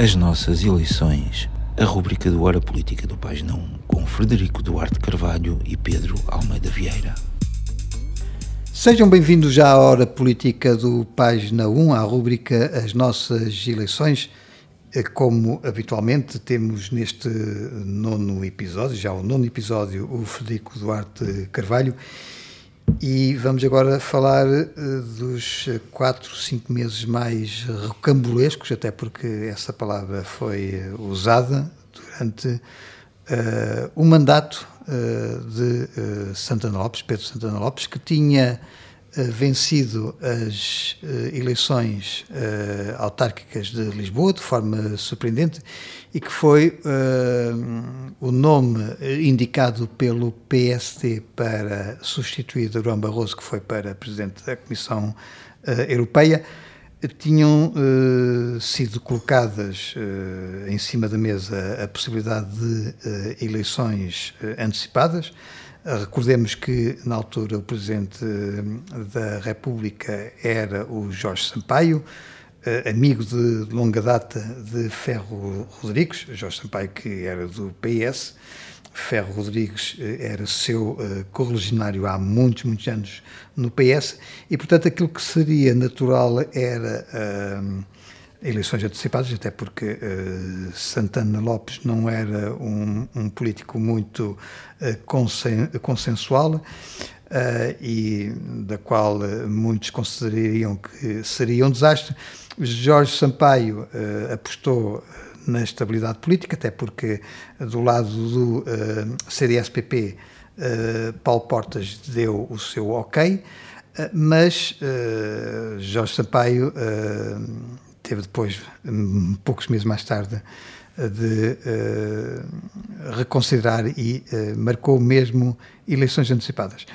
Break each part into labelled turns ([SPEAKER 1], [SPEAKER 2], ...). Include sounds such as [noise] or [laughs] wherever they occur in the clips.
[SPEAKER 1] As nossas eleições, a rubrica do Hora Política do Página 1, com Frederico Duarte Carvalho e Pedro Almeida Vieira.
[SPEAKER 2] Sejam bem-vindos já à Hora Política do Página 1, à rubrica As Nossas Eleições. Como habitualmente temos neste nono episódio, já o nono episódio, o Frederico Duarte Carvalho, e vamos agora falar uh, dos quatro, cinco meses mais rocambolescos, até porque essa palavra foi usada durante uh, o mandato uh, de Santana Lopes, Pedro Santana Lopes, que tinha vencido as eleições autárquicas de Lisboa de forma surpreendente e que foi uh, o nome indicado pelo PSD para substituir Durão Barroso, que foi para presidente da Comissão uh, Europeia, tinham uh, sido colocadas em cima da mesa a possibilidade de eleições antecipadas. Recordemos que, na altura, o Presidente da República era o Jorge Sampaio, uh, amigo de longa data de Ferro Rodrigues, Jorge Sampaio, que era do PS. Ferro Rodrigues uh, era seu correligionário há muitos, muitos anos no PS, e, portanto, aquilo que seria natural era eleições antecipadas, até porque uh, Santana Lopes não era um, um político muito uh, consen consensual uh, e da qual muitos considerariam que seria um desastre. Jorge Sampaio apostou na estabilidade política, até porque do lado do CDS-PP Paulo Portas deu o seu ok, mas Jorge Sampaio teve depois, poucos meses mais tarde, de uh, reconsiderar e uh, marcou mesmo eleições antecipadas.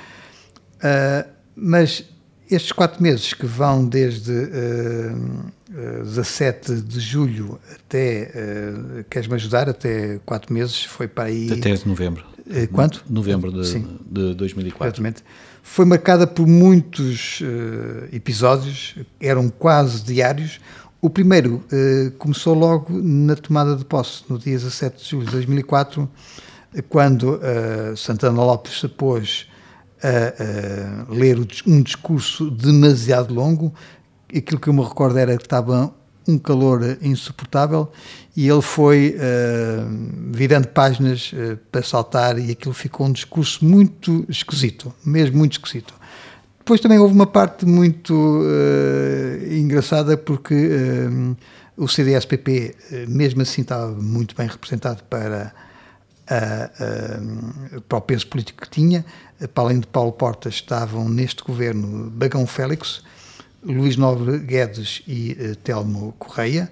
[SPEAKER 2] Uh, mas estes quatro meses que vão desde uh, uh, 17 de julho até, queres-me ajudar, até quatro meses, foi para aí...
[SPEAKER 1] Até novembro.
[SPEAKER 2] Uh, quanto?
[SPEAKER 1] Novembro de, Sim. de 2004.
[SPEAKER 2] Exatamente. Foi marcada por muitos episódios, eram quase diários. O primeiro começou logo na tomada de posse, no dia 17 de julho de 2004, quando Santana Lopes se pôs a, a ler um discurso demasiado longo. Aquilo que eu me recordo era que estava um calor insuportável e ele foi uh, virando páginas uh, para saltar e aquilo ficou um discurso muito esquisito, mesmo muito esquisito. Depois também houve uma parte muito uh, engraçada porque o CDS-PP mesmo assim estava muito bem representado para para o peso político que tinha. Para além de Paulo Portas, estavam neste governo Bagão Félix, Luís Nobre Guedes e uh, Telmo Correia.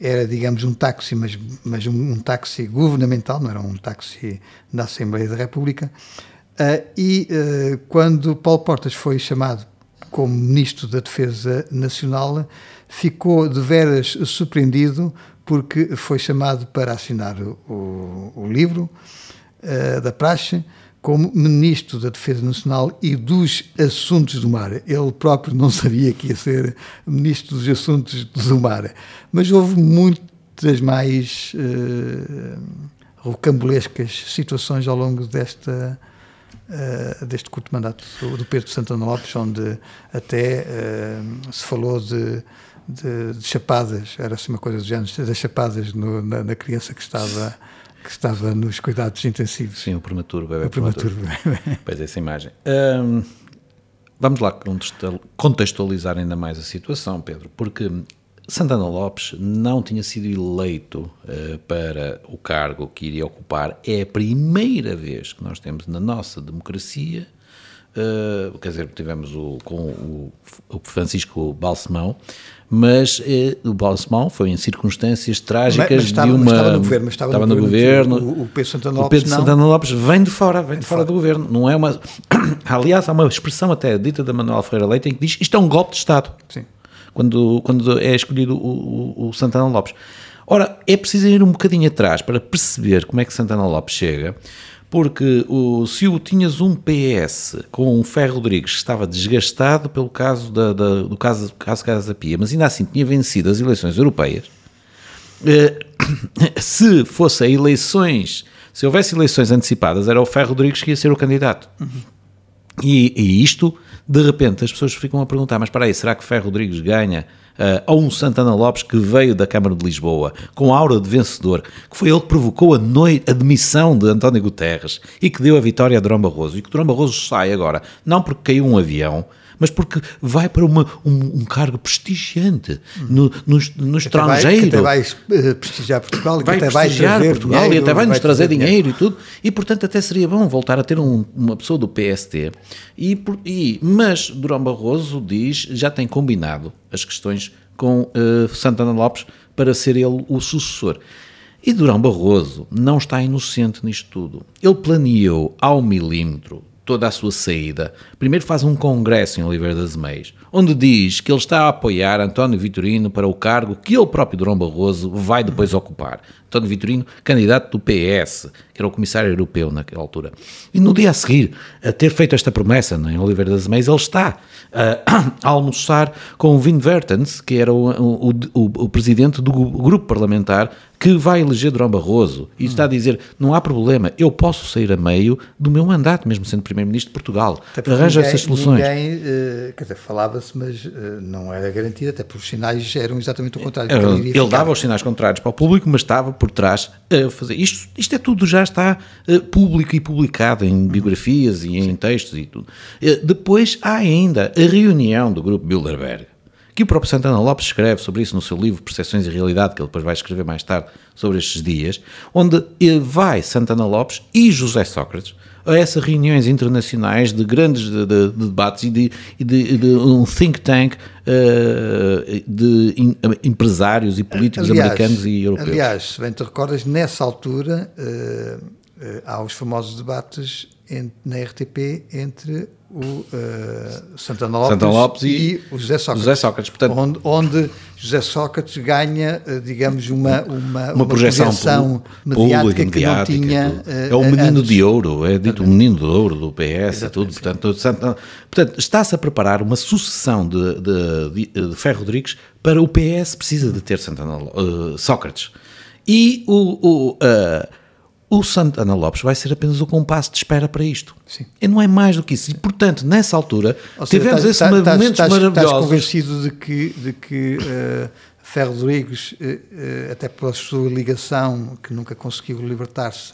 [SPEAKER 2] Era, digamos, um táxi, mas, mas um, um, táxi governamental, não era um táxi da Assembleia da República. Uh, e uh, quando Paulo Portas foi chamado como Ministro da Defesa Nacional, ficou de veras surpreendido porque foi chamado para assinar o, o livro uh, da praxe como Ministro da Defesa Nacional e dos Assuntos do Mar. Ele próprio não sabia que ia ser Ministro dos Assuntos do Mar, mas houve muitas mais uh, rocambolescas situações ao longo desta uh, deste curto mandato do, do Pedro Santana Lopes, onde até uh, se falou de de, de chapadas, era assim uma coisa do género, das chapadas no, na, na, criança que estava, que estava nos cuidados intensivos.
[SPEAKER 1] Sim, o prematuro, bebê.
[SPEAKER 2] O prematuro, bebê. [laughs]
[SPEAKER 1] Pois é, essa imagem. Um, vamos lá contextualizar ainda mais a situação, Pedro, porque Santana Lopes não tinha sido eleito uh, para o cargo que iria ocupar. É a primeira vez que nós temos na nossa democracia Uh, quer dizer, tivemos o, com o, o Francisco Balsemão, mas eh, o Balsemão foi em circunstâncias trágicas mas, mas estava, de uma...
[SPEAKER 2] estava no governo. Mas estava,
[SPEAKER 1] estava no, no governo.
[SPEAKER 2] O, o, Pedro Santana Lopes,
[SPEAKER 1] o Pedro Santana Lopes vem de fora, vem de fora, fora, do governo. Não é uma... [coughs] Aliás, há uma expressão até dita da Manuel Ferreira Leite em que diz isto é um golpe de Estado.
[SPEAKER 2] Sim.
[SPEAKER 1] Quando, quando é escolhido o, o, o Santana Lopes. Ora, é preciso ir um bocadinho atrás para perceber como é que Santana Lopes chega porque o, se o tinhas um PS com um Ferro Rodrigues que estava desgastado pelo caso da, da, do caso, caso Casa Pia, mas ainda assim tinha vencido as eleições europeias, [coughs] se fosse eleições, se houvesse eleições antecipadas, era o Ferro Rodrigues que ia ser o candidato. Uhum. E, e, isto, de repente, as pessoas ficam a perguntar: mas para aí, será que Ferro Rodrigues ganha uh, a um Santana Lopes que veio da Câmara de Lisboa com aura de vencedor, que foi ele que provocou a, noite, a demissão de António Guterres e que deu a vitória a Durão Barroso? E que Durão Barroso sai agora, não porque caiu um avião, mas porque vai para uma, um, um cargo prestigiante no, no, no estrangeiro.
[SPEAKER 2] Vai, que até vai eh, prestigiar Portugal,
[SPEAKER 1] vai
[SPEAKER 2] até
[SPEAKER 1] prestigiar vai Portugal dinheiro, e até vai nos trazer dinheiro, dinheiro, e tudo. E portanto até seria bom voltar a ter um, uma pessoa do PST. E, e, mas Durão Barroso diz, já tem combinado as questões com uh, Santana Lopes para ser ele o sucessor. E Durão Barroso não está inocente nisto tudo. Ele planeou ao milímetro toda a sua saída, primeiro faz um congresso em Oliveira das Meias, onde diz que ele está a apoiar António Vitorino para o cargo que ele próprio, Durão Barroso, vai depois ocupar. António Vitorino, candidato do PS, que era o comissário europeu naquela altura. E no dia a seguir, a ter feito esta promessa em Oliveira das Meias, ele está a, [clears throat] a almoçar com o Vin Vertens, que era o, o, o, o presidente do grupo parlamentar que vai eleger Durão Barroso e está a dizer: não há problema, eu posso sair a meio do meu mandato, mesmo sendo Primeiro-Ministro de Portugal. Arranja essas soluções.
[SPEAKER 2] Ninguém, uh, quer dizer, falava-se, mas uh, não era garantido, até porque os sinais eram exatamente o contrário.
[SPEAKER 1] Ele, ele dava os sinais contrários para o público, mas estava por trás a fazer. Isto, isto é tudo, já está uh, público e publicado em biografias e em textos e tudo. depois há ainda a reunião do grupo Bilderberg que o próprio Santana Lopes escreve sobre isso no seu livro Percepções e Realidade, que ele depois vai escrever mais tarde sobre estes dias, onde vai Santana Lopes e José Sócrates a essas reuniões internacionais de grandes de, de, de debates e de, de, um think tank uh, de in, empresários e políticos aliás, americanos e europeus.
[SPEAKER 2] Aliás, se bem te recordas, nessa altura uh, uh, há os famosos debates na RTP entre o uh, Santana Lopes,
[SPEAKER 1] Santana Lopes e,
[SPEAKER 2] e, o José Sócrates,
[SPEAKER 1] José Sócrates
[SPEAKER 2] portanto, onde, onde, José Sócrates ganha, uh, digamos, uma, uma,
[SPEAKER 1] uma, projeção, projeção mediática, que não tinha. Uh, é o menino antes. de ouro, é dito o menino de ouro do PS e tudo. Portanto, Santana, portanto está-se a preparar uma sucessão de, de, de, de Ferro Rodrigues para o PS precisa de ter Santana, Sócrates. E o, o o Santana Lopes vai ser apenas o compasso de espera para isto. Sim. E não é mais do que isso. E, portanto, nessa altura, tivemos esses tá, momentos estás, maravilhosos.
[SPEAKER 2] Estás convencido de que, de que uh, Ferro Rodrigues, uh, uh, até pela sua ligação, que nunca conseguiu libertar-se,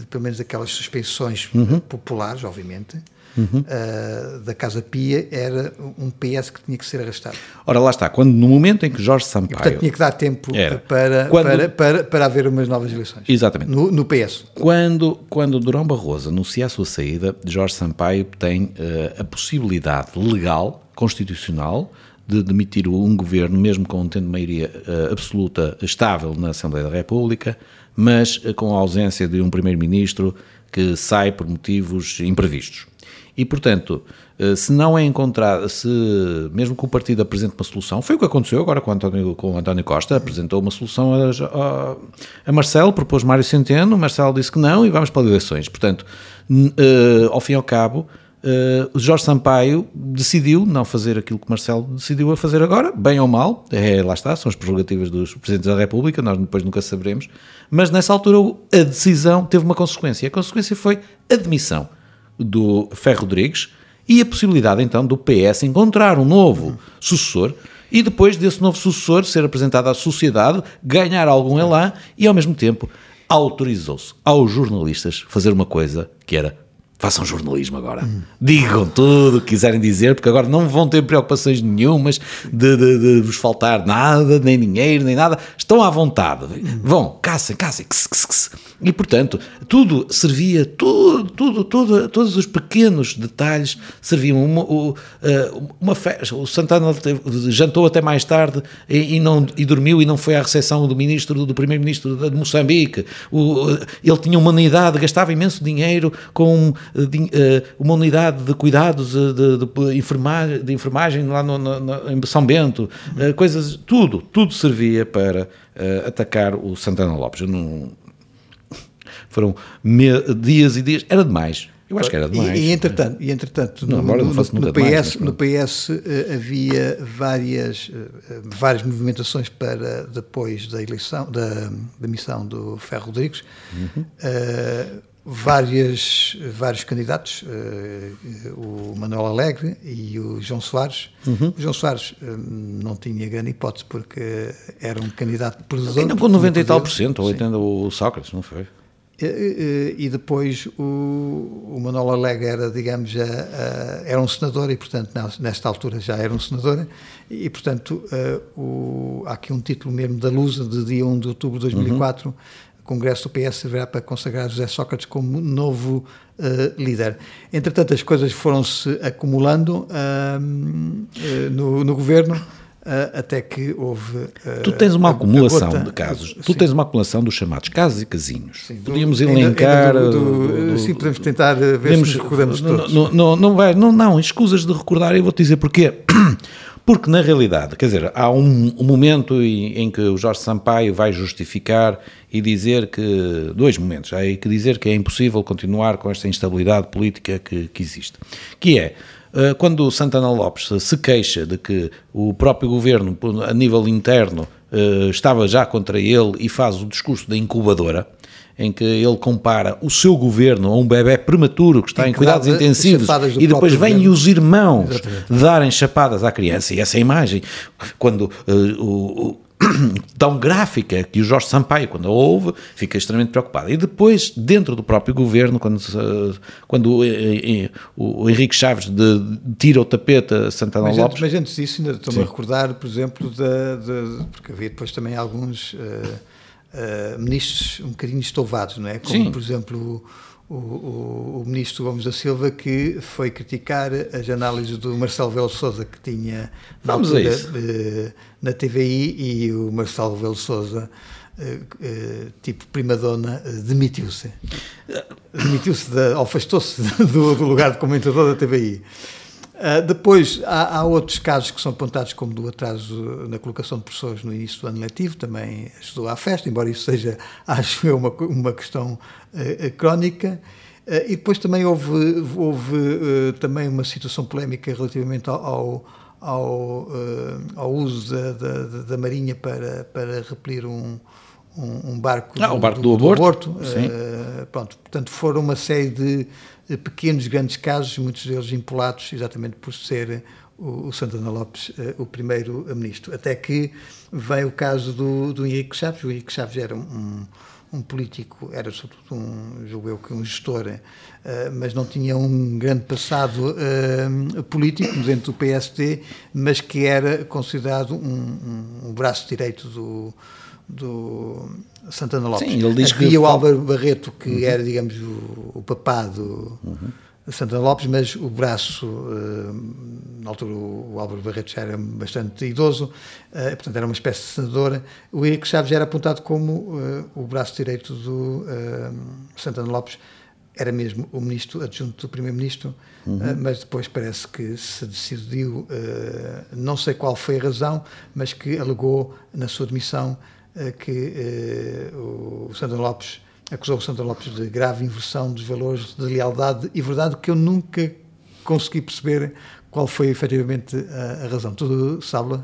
[SPEAKER 2] de, pelo menos aquelas suspeições uhum. populares, obviamente, uhum. uh, da Casa Pia era um PS que tinha que ser arrastado.
[SPEAKER 1] Ora, lá está, quando no momento em que Jorge Sampaio... E,
[SPEAKER 2] portanto, tinha que dar tempo para, quando... para, para, para haver umas novas eleições.
[SPEAKER 1] Exatamente.
[SPEAKER 2] No, no PS.
[SPEAKER 1] Quando, quando Durão Barroso anuncia a sua saída, Jorge Sampaio tem uh, a possibilidade legal, constitucional, de demitir um governo, mesmo com tendo maioria uh, absoluta estável na Assembleia da República, mas uh, com a ausência de um primeiro-ministro que sai por motivos imprevistos. E, portanto, eh, se não é encontrado, se mesmo que o partido apresente uma solução, foi o que aconteceu agora com o António, com o António Costa, apresentou uma solução a, a, a Marcelo, propôs Mário Centeno, Marcelo disse que não e vamos para eleições. Portanto, uh, ao fim e ao cabo, uh, Jorge Sampaio decidiu não fazer aquilo que Marcelo decidiu a fazer agora, bem ou mal, é, lá está, são as prerrogativas dos Presidentes da República, nós depois nunca saberemos, mas nessa altura a decisão teve uma consequência, a consequência foi a demissão do Ferro Rodrigues e a possibilidade então do PS encontrar um novo sucessor e depois desse novo sucessor ser apresentado à sociedade, ganhar algum elan e ao mesmo tempo autorizou-se aos jornalistas fazer uma coisa que era Façam jornalismo agora. Hum. Digam tudo o que quiserem dizer, porque agora não vão ter preocupações nenhumas de, de, de vos faltar nada, nem dinheiro, nem nada. Estão à vontade. Hum. Vão, caçem, caçem. E, portanto, tudo servia, tudo, tudo, tudo, todos os pequenos detalhes serviam. Uma, eh, uma festa. O Santana jantou até mais tarde e, e, não, e dormiu e não foi à recepção do ministro, do primeiro-ministro de Moçambique. O, ele tinha uma unidade, gastava imenso dinheiro com eh, uma unidade de cuidados eh, de, de, enfermagem, de enfermagem lá no, no, em São Bento, uhum. coisas, tudo, tudo servia para atacar o Santana Lopes. Não, foram dias e dias, era demais. Eu acho que era demais.
[SPEAKER 2] E, e entretanto, e, entretanto
[SPEAKER 1] não,
[SPEAKER 2] no,
[SPEAKER 1] no,
[SPEAKER 2] no, PS, no PS uh, havia várias, uh, várias movimentações para depois da eleição, da, da missão do Ferro Rodrigues. Uhum. Uh, várias, vários candidatos, uh, o Manuel Alegre e o João Soares. Uhum. O João Soares uh, não tinha grande hipótese porque era um candidato perdedor.
[SPEAKER 1] Ainda com 90 e tal por cento, ou 80 o Sócrates, não foi?
[SPEAKER 2] E, e depois o, o Manuel Alegre era, digamos, a, a, era um senador e, portanto, nesta altura já era um senador e, portanto, uh, o, há aqui um título mesmo da Lusa de dia 1 de outubro de 2004 uhum Congresso do PS servirá para consagrar José Sócrates como novo uh, líder. Entretanto, as coisas foram-se acumulando uh, no, no, governo. Uh, até que houve.
[SPEAKER 1] tu tens uma acumulação de casos. Tu tens uma acumulação dos chamados casos e casinhos. Sim, podíamos do, elencar.
[SPEAKER 2] Ainda, do, do, sim, podemos tentar ver podemos, se nos recordamos todos.
[SPEAKER 1] Não, não, não, vai, não, não, escusas de recordar, eu vou-te dizer porquê. [clears throat] Porque, na realidade, quer dizer, há um, um momento em, em, que o Jorge Sampaio vai justificar e dizer que. Dois momentos. Há que dizer que é impossível continuar com esta instabilidade política que, que existe. Que é. Eh, quando o Santana Lopes se queixa de que o próprio governo, a nível interno, eh, estava já contra ele e faz o discurso da incubadora, em que ele compara o seu governo a um bebê prematuro que está em, em cuidados intensivos e depois vêm os irmãos Exatamente. darem chapadas à criança. E essa imagem, quando uh, o, [clears throat] tão gráfica que o Jorge Sampaio, quando a ouve, fica extremamente preocupado. E depois, dentro do próprio governo, quando, quando o, eh, o Henrique Chaves de, tira o tapete a Santana
[SPEAKER 2] mas
[SPEAKER 1] Lopes...
[SPEAKER 2] Antes, mas antes disso, ainda estou-me a recordar, por exemplo, da, da, porque havia depois também alguns uh, uh, ministros um bocadinho estouvados, não é? Como, Sim. por exemplo o, o, o, ministro Gomes da Silva que foi criticar as análises do Marcelo Velo Souza que tinha na Vamos altura de, na TVI e o Marcelo Velo Souza eh, eh, tipo primadona eh, demitiu-se demitiu-se afastou-se [laughs] do, do, lugar de comentador da TVI Uh, depois, há, há, outros casos que são apontados como do atraso na colocação de professores no início do ano letivo, também ajudou à festa, embora isso seja, [laughs] acho eu, uma, uma questão uh, crónica. Uh, e depois também houve, houve também uma situação polémica relativamente ao, ao, ao, ao uso da, da, da, Marinha para, para repelir um, um, um barco,
[SPEAKER 1] ah, do, o barco do, do aborto. Do aborto.
[SPEAKER 2] pronto, portanto, foram uma série de pequenos, grandes casos, muitos deles impulados exatamente por ser o, o Santana Lopes uh, o primeiro-ministro. Até que vem o caso do, do Henrique Chaves. O Henrique Chaves era um, um político, era sobretudo um, julgo eu, um gestor, uh, mas não tinha um grande passado uh, político dentro do PSD, mas que era considerado um, um, um braço direito do, do Santana Lopes.
[SPEAKER 1] Sim, ele diz
[SPEAKER 2] Havia
[SPEAKER 1] que
[SPEAKER 2] o Álvaro Barreto, que uhum. era, digamos, o, o papado uhum. Santana Lopes, mas o braço, uh, na altura o Álvaro Barreto já era bastante idoso, uh, portanto era uma espécie de senador. O Henrique Chaves era apontado como uh, o braço direito do Santana Lopes, era mesmo o ministro adjunto do primeiro-ministro, uhum. mas depois parece que se decidiu, não sei qual foi a razão, mas que alegou na sua demissão que o Santana Lopes acusou o Santana Lopes de grave inversão dos valores de lealdade e verdade que eu nunca consegui perceber qual foi efetivamente a, a razão. Tudo sabe?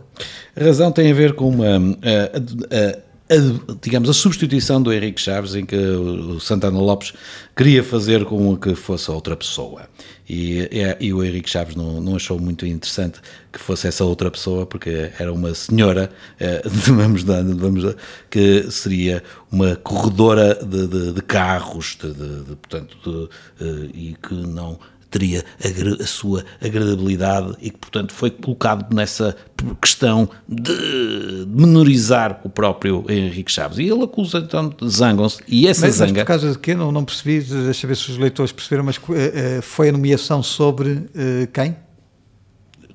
[SPEAKER 1] A razão tem a ver com uma. A, a, a, digamos, a substituição do Henrique Chaves, em que o Santana Lopes queria fazer com que fosse outra pessoa. E, e, o Henrique Chaves não, não, achou muito interessante que fosse essa outra pessoa, porque era uma senhora, eh, [laughs] vamos dando, vamos, que seria uma corredora de, de, de carros, de, portanto, eh, e que não teria a, a, sua agradabilidade e que, portanto, foi colocado nessa questão de menorizar o próprio Henrique Chaves. E ele acusa, então, zangam-se, e essa
[SPEAKER 2] mas,
[SPEAKER 1] zanga...
[SPEAKER 2] Mas por causa de quê? Não, não percebi, deixa ver se os leitores perceberam, mas uh, foi a nomeação sobre uh, quem?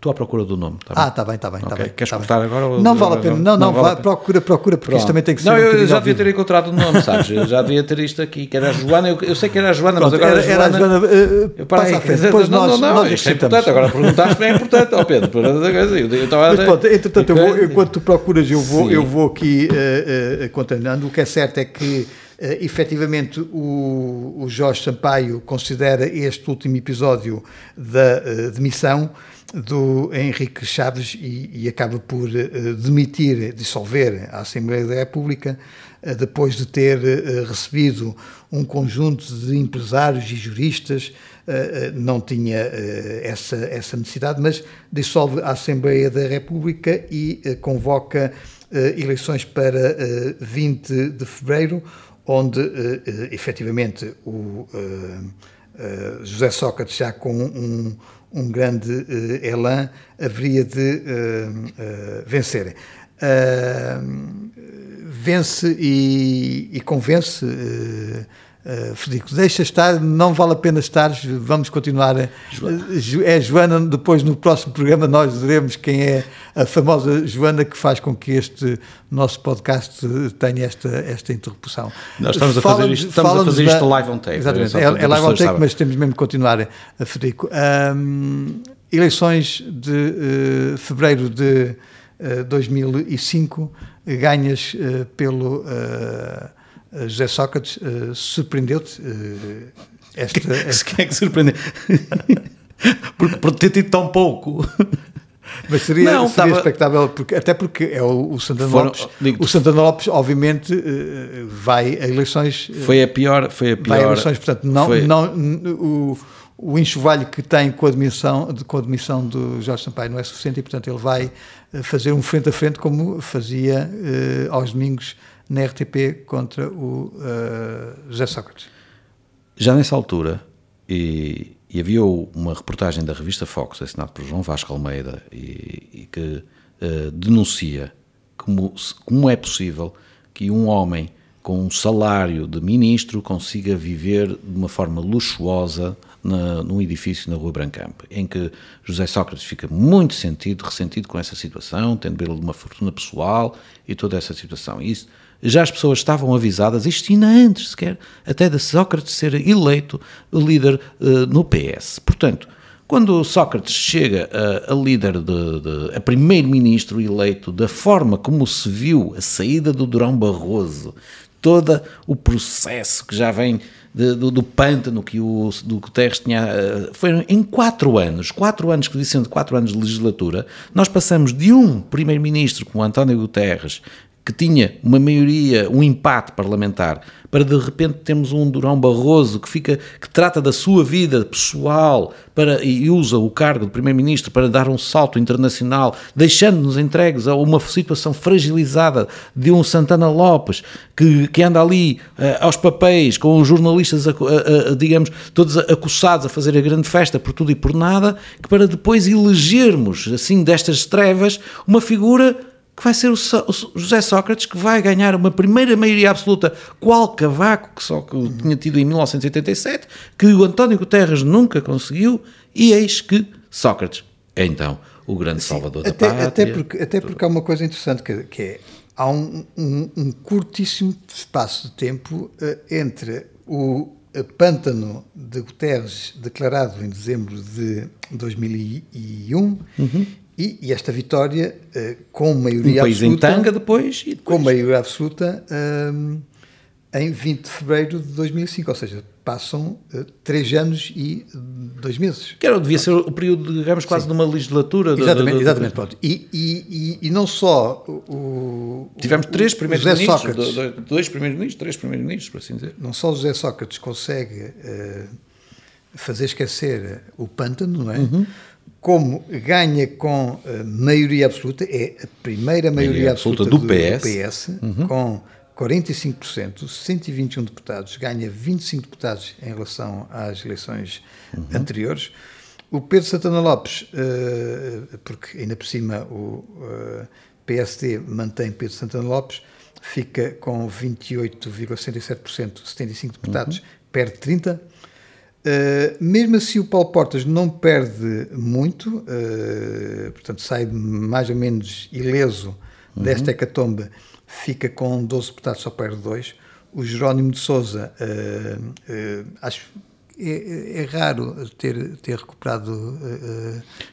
[SPEAKER 1] Estou à procura do nome.
[SPEAKER 2] Tá ah, está bem, está bem, está
[SPEAKER 1] okay.
[SPEAKER 2] bem.
[SPEAKER 1] Queres
[SPEAKER 2] tá
[SPEAKER 1] cortar
[SPEAKER 2] bem.
[SPEAKER 1] agora?
[SPEAKER 2] Não vale a pena, não, não, não vale procura, procura, porque Pronto. isto também tem que ser.
[SPEAKER 1] Não, um eu já devia ter encontrado o nome, sabes? Eu já devia ter isto aqui, que era a Joana, eu, eu sei que era a Joana, Pronto, mas agora
[SPEAKER 2] era, a Joana. Era a Joana uh, eu parei, frente, depois não, nós, não, não, nós
[SPEAKER 1] isto é importante, agora perguntaste-me é importante, ó oh, Pedro, eu estava
[SPEAKER 2] Mas pronto, entretanto, eu vou, enquanto tu procuras, eu vou, eu vou aqui uh, uh, contaminando. O que é certo é que Uh, efetivamente, o, o Jorge Sampaio considera este último episódio da uh, demissão do Henrique Chaves e, e acaba por uh, demitir, dissolver a Assembleia da República, uh, depois de ter uh, recebido um conjunto de empresários e juristas, não tinha essa, essa necessidade, mas dissolve a Assembleia da República e convoca eleições para 20 de fevereiro, onde efetivamente o José Sócrates, já com um um grande uh, elan, haveria de uh, vencer. vence e, e convence. Uh, Frederico, deixa estar, não vale a pena estar, vamos continuar. Joana. É Joana, depois no próximo programa nós veremos quem é a famosa Joana que faz com que este nosso podcast tenha esta, esta interrupção.
[SPEAKER 1] Nós estamos a fazer isto, estamos a fazer isto da, live on tape.
[SPEAKER 2] Exatamente, é, é live on tape, mas temos mesmo que continuar, Frederico. Um, eleições de uh, fevereiro de uh, 2005, ganhas pelo eh, José Sócrates, uh, surpreendeu-te uh, esta, esta...
[SPEAKER 1] Quem é que surpreendeu? [laughs] porque por ter tido tão pouco.
[SPEAKER 2] Mas seria, não, seria tava... expectável, porque, até porque é o, o Santana Foram, Lopes. O Santana Lopes, obviamente, vai a eleições.
[SPEAKER 1] Foi a pior. Foi a pior
[SPEAKER 2] vai a eleições, portanto, não, foi... não, o, o enxovalho que tem com a, admissão, com a admissão do Jorge Sampaio não é suficiente e, portanto, ele vai fazer um frente a frente como fazia aos domingos na RTP contra o uh, José Sócrates.
[SPEAKER 1] Já nessa altura, e, e, havia uma reportagem da revista Fox, assinada por João Vasco Almeida, e, e que uh, denuncia como, como é possível que um homem com um salário de ministro consiga viver de uma forma luxuosa na, num edifício na Rua Brancamp, em que José Sócrates fica muito sentido, ressentido com essa situação, tendo ele uma fortuna pessoal e toda essa situação. Isso já as pessoas estavam avisadas, isto ainda antes sequer, até de Sócrates ser eleito líder uh, no PS. Portanto, quando Sócrates chega a, a líder, de, de, a primeiro-ministro eleito, da forma como se viu a saída do Durão Barroso, todo o processo que já vem de, do, do, pântano que o do Guterres tinha. Eh, Foram em quatro anos, quatro anos que dizem de quatro anos de legislatura, nós passamos de um primeiro-ministro como António Guterres, que tinha uma maioria, um empate parlamentar, para de repente termos um Durão Barroso que fica que trata da sua vida pessoal para e usa o cargo de primeiro-ministro para dar um salto internacional, deixando-nos entregues a uma situação fragilizada de um Santana Lopes que, que anda ali uh, aos papéis com os jornalistas, uh, uh, digamos, todos acossados a fazer a grande festa por tudo e por nada, que para depois elegermos assim destas trevas uma figura que vai ser o, José Sócrates que vai ganhar uma primeira maioria absoluta, qual Cavaco, que só que tinha tido em 1987, que o António Guterres nunca conseguiu, e eis que Sócrates é então o grande Sim, salvador
[SPEAKER 2] até,
[SPEAKER 1] da pátria.
[SPEAKER 2] Até porque, até porque há uma coisa interessante que, que é, há um, um, um, curtíssimo espaço de tempo uh, entre o pântano de Guterres declarado em dezembro de 2001 uhum. E, e, esta vitória, uh, com maioria
[SPEAKER 1] um país
[SPEAKER 2] absoluta.
[SPEAKER 1] em tanga depois, depois.
[SPEAKER 2] Com maioria absoluta um, em 20 de fevereiro de 2005, ou seja, passam uh, três anos e dois meses.
[SPEAKER 1] Que era, devia ser o período, digamos, quase Sim. de uma legislatura.
[SPEAKER 2] Exatamente, exatamente. Pronto. E, e, e, não só o.
[SPEAKER 1] Tivemos três primeiros ministros, Sócrates, dois primeiros ministros, três primeiros ministros, por assim dizer.
[SPEAKER 2] Não só José Sócrates consegue uh, fazer esquecer o pântano, não é? Uhum como ganha com uh, maioria absoluta, é a primeira maioria, absoluta, absoluta, do, do PS, PS uhum. com 45%, 121 deputados, ganha 25 deputados em relação às eleições uhum. anteriores. O Pedro Santana Lopes, uh, porque ainda por cima o uh, PSD mantém Pedro Santana Lopes, fica com 28,67%, 75 deputados, uhum. perde 30%. Uh, mesmo assim, o Paulo Portas não perde muito, uh, portanto, sai mais ou menos ileso uhum. desta hecatombe, fica com 12 deputados, só perde dois. O Jerónimo de Souza, uh, acho é, é, raro ter, ter recuperado,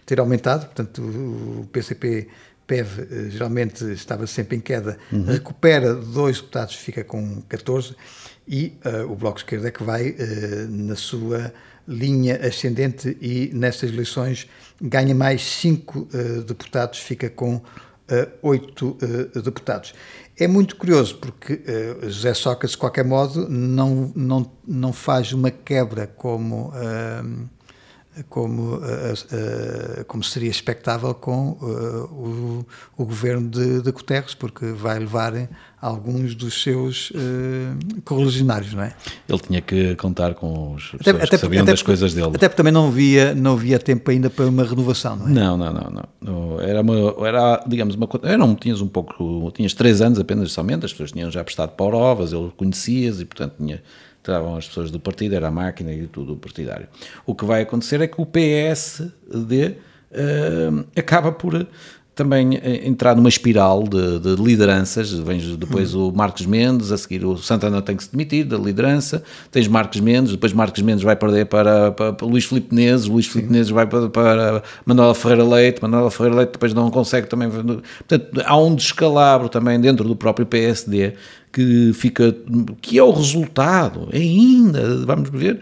[SPEAKER 2] ter aumentado, portanto, o PCP PEV geralmente estava sempre em queda, uhum. recupera dois deputados, fica com 14, e o Bloco de Esquerda é que vai na sua linha ascendente e nestas eleições ganha mais cinco deputados, fica com oito deputados. É muito curioso porque uh, José Sócrates, de qualquer modo, não, não, não faz uma quebra como, uh, como, uh, como seria expectável com o, o governo de, de Guterres, porque vai levar alguns dos seus uh, correligionários, não é?
[SPEAKER 1] Ele tinha que contar com os até, até, que sabiam até, das coisas dele.
[SPEAKER 2] Até porque também não havia, não havia tempo ainda para uma renovação, não é?
[SPEAKER 1] Não, não, não. não. Era, uma, era digamos, uma era, não tinhas um pouco, tinhas três anos apenas somente, as pessoas tinham já prestado paurovas, ele conhecias e, portanto, tinha, estavam as pessoas do partido, era a máquina e tudo partidário. O que vai acontecer é que o PSD uh, acaba por também eh, entrar numa espiral de, de lideranças. Vem depois hum. o Marcos Mendes, a seguir o Santana tem que se demitir da liderança. Tens Marcos Mendes, depois Marcos Mendes vai perder para, para, para Luís Filipe Neves, Luís Filipe Neves vai para, para Manuela Ferreira Leite, Manuela Ferreira Leite depois não consegue também. Portanto, há um descalabro também dentro do próprio PSD que fica, que é o resultado, ainda, vamos ver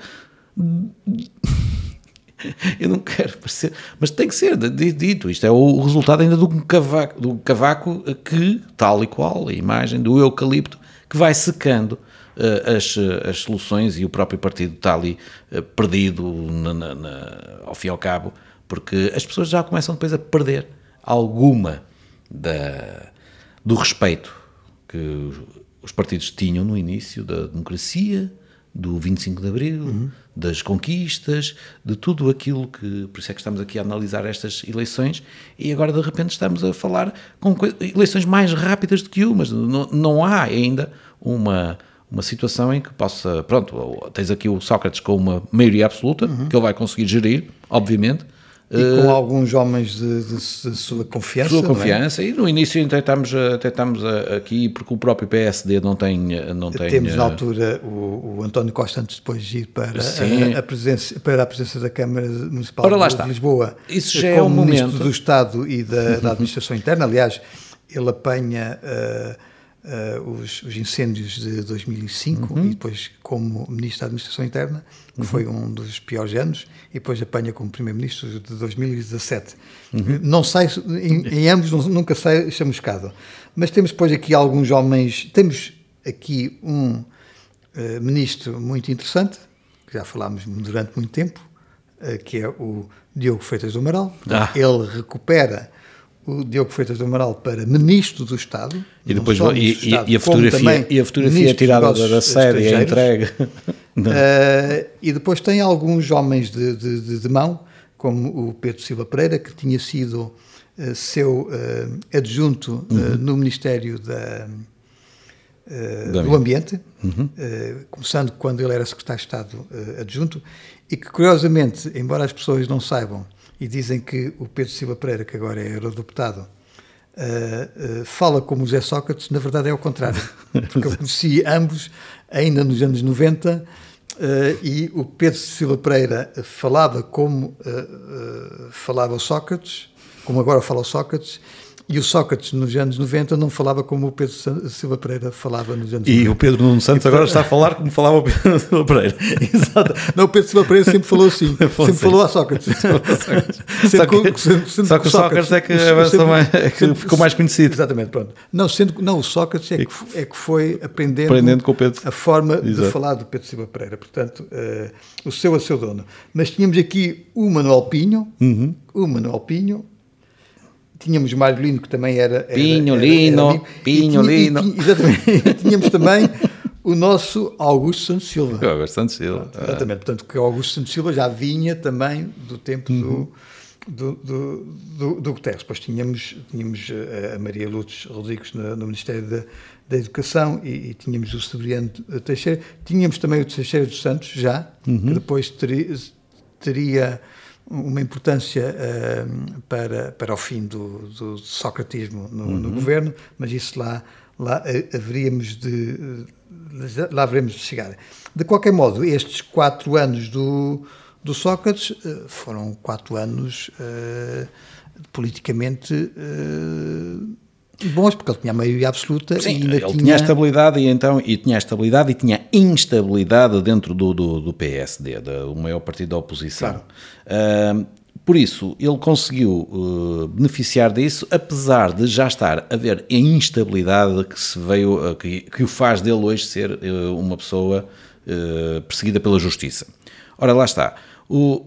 [SPEAKER 1] [laughs] eu não quero parecer, mas tem que ser dito. Isto é o resultado ainda do cavaco, do cavaco que, tal e qual, a imagem do eucalipto, que vai secando uh, as, as soluções e o próprio partido está ali uh, perdido na, na, na, ao fim e ao cabo, porque as pessoas já começam depois a perder alguma da, do respeito que os partidos tinham no início da democracia, do 25 de Abril, uhum. das conquistas, de tudo aquilo que. Por isso é que estamos aqui a analisar estas eleições e agora de repente estamos a falar com eleições mais rápidas do que umas. Não, não há ainda uma, uma situação em que possa. Pronto, tens aqui o Sócrates com uma maioria absoluta, uhum. que ele vai conseguir gerir, obviamente
[SPEAKER 2] e com uh, alguns homens de, de, de, sua confiança. Sua
[SPEAKER 1] é? confiança, é? e no início até estamos aqui, porque o próprio PSD não tem. Não tem
[SPEAKER 2] Temos na altura o, o António Costa antes depois de ir para a, a, presença, para a presença da Câmara Municipal Ora, de, Lisboa.
[SPEAKER 1] Isso já é um Ministro
[SPEAKER 2] momento. do Estado e da, da [laughs] Administração Interna. Aliás, ele apanha. Uh, uh, os, os, incêndios de 2005 uhum. e depois como Ministro da Administração Interna, que uhum. foi um dos piores anos, e depois apanha como Primeiro-Ministro de 2017. Uhum. Não sai, em, em ambos nunca sai chamuscado. Mas temos depois aqui alguns homens, temos aqui um uh, Ministro muito interessante, que já falámos durante muito tempo, que é o Diogo Freitas do Amaral. Ah. Ele recupera o Diogo Freitas do Amaral para Ministro do Estado.
[SPEAKER 1] E depois e, Estado, e, a fotografia, e a fotografia é tirada da série é entregue.
[SPEAKER 2] Uh, e depois tem alguns homens de, de, de, mão, como o Pedro Silva Pereira, que tinha sido uh, seu uh, adjunto uhum. no Ministério da, do Ambiente, uhum. começando quando ele era secretário de Estado adjunto, e que curiosamente, embora as pessoas não saibam, e dizem que o Pedro Silva Pereira, que agora é eurodeputado, uh, uh, fala como o José Sócrates, na verdade é o contrário, [laughs] porque eu conheci ambos ainda nos anos 90 uh, eh, e o Pedro Silva Pereira falava como falava o Sócrates, como agora fala o Sócrates, e o Sócrates, nos anos 90, não falava como o Pedro Silva Pereira falava nos anos
[SPEAKER 1] e 90. E o Pedro Nuno Santos agora está a falar como falava o Pedro [laughs] Silva Pereira.
[SPEAKER 2] Exato. Não, o Pedro Silva Pereira sempre falou assim. [laughs] [laughs] sempre falou a Sócrates.
[SPEAKER 1] só que, só que o Sócrates é que, sempre, mais, é que ficou mais conhecido.
[SPEAKER 2] Exatamente, pronto. Não, sendo, não o Sócrates é que, é que foi aprendendo,
[SPEAKER 1] aprendendo com o Pedro.
[SPEAKER 2] a forma Exato. de falar do Pedro Silva Pereira. Portanto, uh, o seu a seu dono. Mas tínhamos aqui o Manuel Pinho, uhum. o Manuel Pinho, Tínhamos o Mário Lino, que também era.
[SPEAKER 1] Pinho era, Lino, era, era Pinho e, Lino.
[SPEAKER 2] E, exatamente. tínhamos também o nosso Augusto Santos Silva.
[SPEAKER 1] Augusto Santos Silva.
[SPEAKER 2] exatamente. Portanto, que o Augusto Santos Silva já vinha também do tempo uhum. do, do, do, do, Guterres. Depois tínhamos, tínhamos a Maria Lourdes Rodrigues no, no Ministério da, da Educação e, e, tínhamos o Sebriano Teixeira. Tínhamos também o Teixeira dos Santos, já, uhum. que depois teria, teria uma importância uh, para, para o fim do, do socratismo no, uhum. no, governo, mas isso lá, lá uh, haveríamos de, uh, lá haveremos de chegar. De qualquer modo, estes quatro anos do, do Sócrates foram quatro anos politicamente uh, bons, porque ele tinha a maioria absoluta
[SPEAKER 1] Sim,
[SPEAKER 2] e ainda
[SPEAKER 1] ele
[SPEAKER 2] tinha...
[SPEAKER 1] tinha estabilidade e então e tinha estabilidade e tinha instabilidade dentro do, do, do PSD, do maior partido da oposição. Claro. Uh, por isso, ele conseguiu uh, beneficiar disso, apesar de já estar a ver a instabilidade que se veio, uh, que, que o faz dele hoje ser uh, uma pessoa perseguida pela justiça. Ora, lá está. O,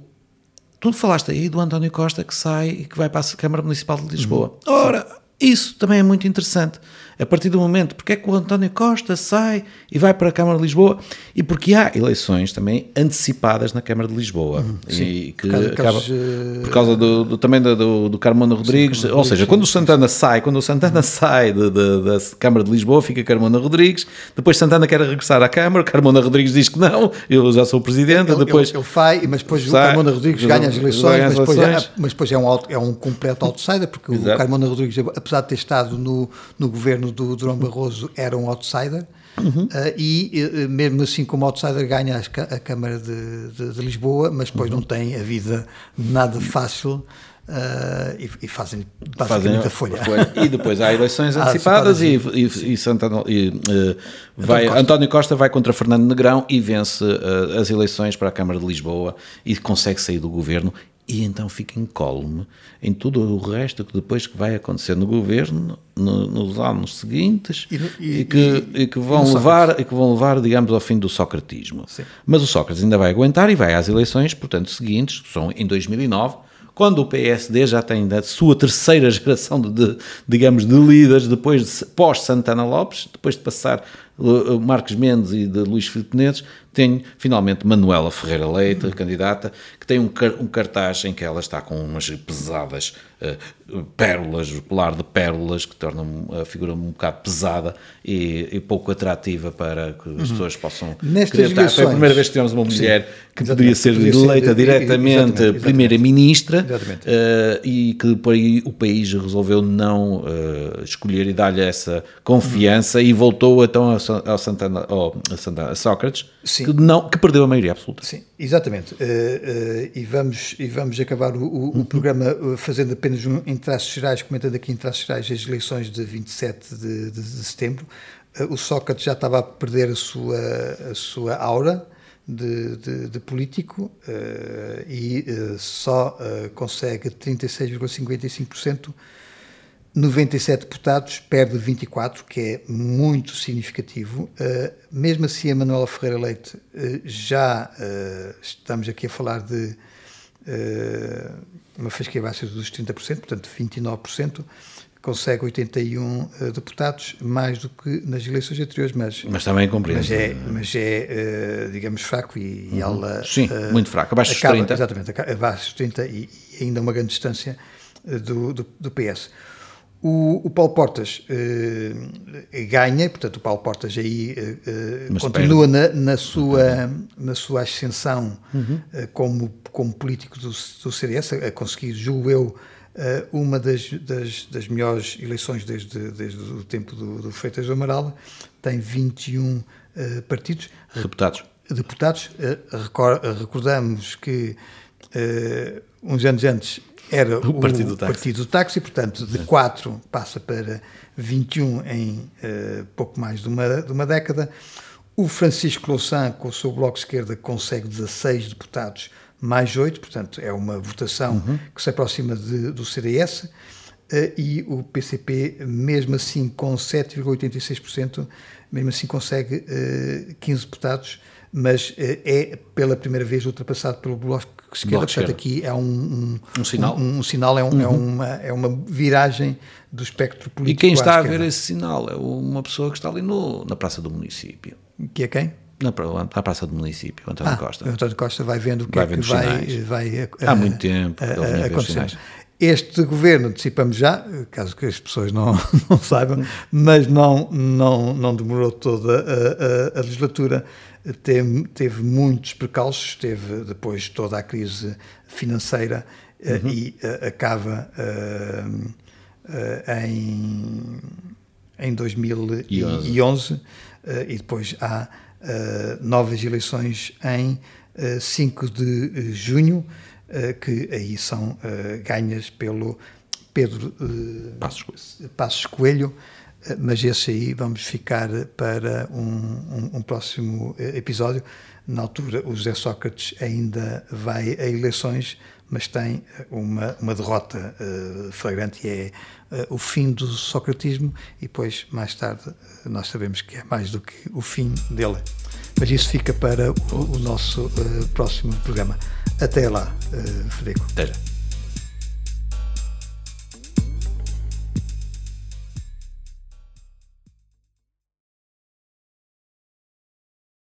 [SPEAKER 1] tu falaste aí do António Costa que sai e que vai para a Câmara Municipal de Lisboa. Uhum. Ora, isso também é muito interessante a partir do momento, porque é que o António Costa sai e vai para a Câmara de Lisboa e porque há eleições também antecipadas na Câmara de Lisboa e que por causa, acaba, eh, por causa do, do também do, do Carmona Rodrigues, sim, ou seja, quando o Santana sim. sai, quando o Santana uhum. sai de, de, da Câmara de Lisboa, fica Carmona Rodrigues, depois Santana quer regressar à Câmara, Carmona Rodrigues diz que não, eu já sou presidente,
[SPEAKER 2] ele,
[SPEAKER 1] depois
[SPEAKER 2] ele, ele vai, mas depois sai, o Carmona Rodrigues ganha as eleições, ganha as mas. Depois é, mas depois é um, é um completo outsider, porque Exato. o Carmona Rodrigues, apesar de ter estado no, no governo do Durão Barroso era um outsider uhum. uh, e uh, mesmo assim como outsider ganha a, Câmara de, de, de, Lisboa, mas depois uhum. não tem a vida nada fácil Uh, e, e, fazem basicamente fazem a, folha. a, folha.
[SPEAKER 1] E depois há eleições [laughs] antecipadas e, e, e, Santana, e uh, vai, Costa. António Costa vai contra Fernando Negrão e vence as eleições para a Câmara de Lisboa e consegue sair do governo e então fica incólume em tudo o resto que depois que vai acontecer no governo no, nos anos seguintes e, e, e que, e, que vão levar e que vão levar digamos ao fim do socratismo Sim. mas o Sócrates ainda vai aguentar e vai às eleições portanto seguintes que são em 2009 quando o PSD já tem a sua terceira [laughs] geração de, de digamos de líderes depois de, pós Santana Lopes depois de passar Marcos Mendes e de Luís Filipe Neves tem finalmente Manuela Ferreira Leite, candidata, que tem um, um, cartaz em que ela está com umas pesadas uh, pérolas, colar de pérolas, que tornam a figura um bocado pesada e, e pouco atrativa para que as uhum. pessoas possam.
[SPEAKER 2] Nestas
[SPEAKER 1] Foi a primeira vez que tivemos uma mulher sim, que poderia ser poderia eleita ser, diretamente primeira-ministra uh, e que por aí o país resolveu não uh, escolher e dar-lhe essa confiança uhum. e voltou então ao Santana, ao, a, Santana, a Sócrates. Sim que, não, que perdeu a maioria absoluta.
[SPEAKER 2] Sim, exatamente. Uh, uh, e, vamos, e vamos acabar o, o, uhum. programa eh, fazendo apenas um, em traços gerais, comentando aqui em traços gerais as eleições de 27 de, de, de setembro. Uh, o Sócrates já estava a perder a sua, a sua aura de, de, de político e só consegue 36,55% 97 deputados, perde 24, que é muito significativo. Uh, mesmo assim, a Manuela Ferreira Leite uh, já uh, estamos aqui a falar de uma fasquia baixa dos 30%, portanto 29%, consegue 81 deputados, mais do que nas eleições anteriores, mas,
[SPEAKER 1] mas também compreendo.
[SPEAKER 2] Mas é, mas é digamos, fraco e,
[SPEAKER 1] uhum.
[SPEAKER 2] ela...
[SPEAKER 1] Sim, muito fraco, abaixo acaba, dos 30.
[SPEAKER 2] Exatamente, abaixo dos 30 e, e ainda uma grande distância do, do, do PS. O, o, Paulo Portas uh, ganha, portanto, o Paulo Portas aí uh, continua na, na, sua, na sua ascensão uhum. uh, como, como político do, do CDS, a conseguir, julgo eu, uma das, das, das, melhores eleições desde, desde o tempo do, do Freitas do Amaral. Tem 21 partidos.
[SPEAKER 1] Deputados.
[SPEAKER 2] Deputados. recordamos que uns anos antes era o, o Partido, do Táxi. Partido do Táxi, portanto, de 4 passa para 21 em uh, pouco mais de uma, de uma década. O Francisco Louçã, com o seu Bloco de Esquerda, consegue 16 deputados, mais 8, portanto, é uma votação uhum. que se aproxima de, do CDS. Uh, eh, e o PCP, mesmo assim, com 7,86%, mesmo assim consegue uh, eh, 15 deputados, mas uh, é pela primeira vez ultrapassado pelo Bloco esquerda. Portanto, aqui é um, um,
[SPEAKER 1] um sinal,
[SPEAKER 2] um, um sinal é, é uhum. é, uma, é uma viragem do espectro político.
[SPEAKER 1] E quem está a ver esse sinal é uma pessoa que está ali no, na Praça do Município.
[SPEAKER 2] Que é quem?
[SPEAKER 1] Na, na Praça do Município, António ah, Costa.
[SPEAKER 2] António Costa vai vendo o que vai é que vai, vai,
[SPEAKER 1] Há muito tempo
[SPEAKER 2] a, acontecer. Este governo, antecipamos já, caso que as pessoas não, [laughs] não saibam, mas não, não, não demorou toda a, a, a legislatura teve, teve muitos precalços, teve depois toda a crise financeira eh, uhum. e uh, acaba uh, em, em 2011 e depois há novas eleições em 5 de junho, que aí são ganhas pelo Pedro
[SPEAKER 1] Passos Coelho.
[SPEAKER 2] Passos Coelho mas esse aí vamos ficar para um, um, um, próximo episódio. Na altura, o José Sócrates ainda vai a eleições, mas tem uma, uma derrota uh, flagrante e é uh, o fim do socratismo, e depois, mais tarde, nós sabemos que é mais do que o fim dele. Mas isso fica para o, o nosso uh, próximo programa. Até lá, Frederico.
[SPEAKER 1] Até já.